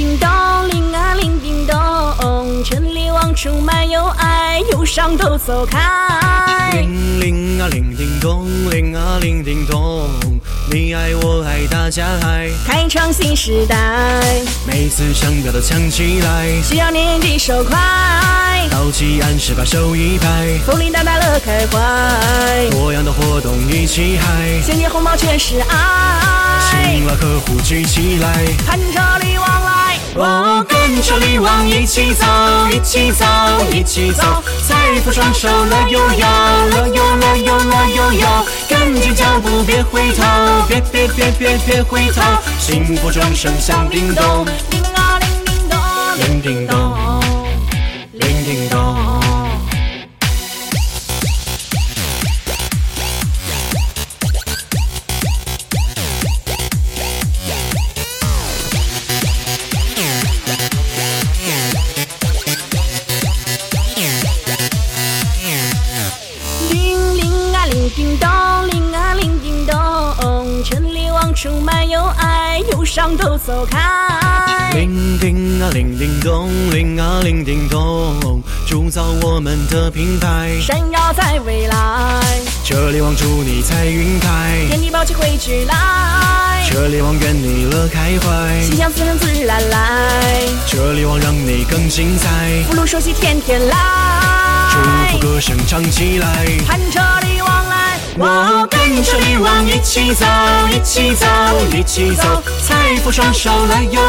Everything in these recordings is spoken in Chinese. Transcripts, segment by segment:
叮咚，铃啊铃叮咚，这里往出满有爱，忧伤都走开。铃铃啊铃叮咚，铃啊铃叮咚，你爱我爱大家爱，开创新时代，每次上表都抢起来，需要年纪手快，到期按时把手一拍，风铃大大乐开怀，多样的活动一起嗨，现金红包全是爱，新老客户聚起来，看着你往来，我跟着你往一起走，一起走，一起走，财富双手乐悠悠，乐悠乐悠乐悠悠，跟紧脚步别回头，别别别别别回头，幸福钟声响叮咚，叮啊叮叮咚，叮叮咚，叮咚，铃啊铃叮咚，这里往出满有爱，忧伤都走开。铃叮啊铃叮咚，铃啊铃叮咚，铸造我们的品牌。闪耀在未来，这里望祝你财运开，天地宝气汇聚来，这里望愿你乐开怀，心想事成自然来，这里望让你更精彩。福禄寿喜天天来，祝福歌声唱起来，看着，我跟着你往一起走，一起走，一起走，财富双手乐悠悠，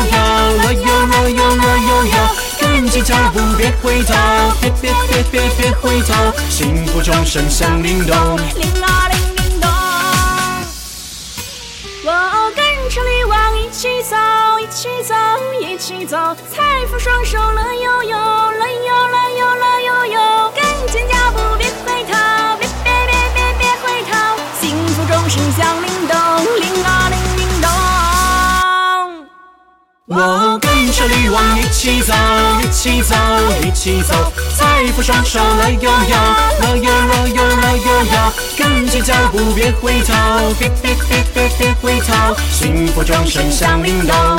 乐悠乐悠乐悠悠，跟紧脚步别回头，别别别别别回头，幸福钟声响叮咚。铃啊铃叮咚，我跟着你往一起走，一起走，一起走，财富双手乐悠悠，乐悠乐悠乐悠悠，跟紧脚步我跟着你往一起走，一起走，一起走，财富双手乐悠悠，乐悠乐悠乐悠摇，跟着脚步别回头，别别别别别回头，幸福掌声响叮当。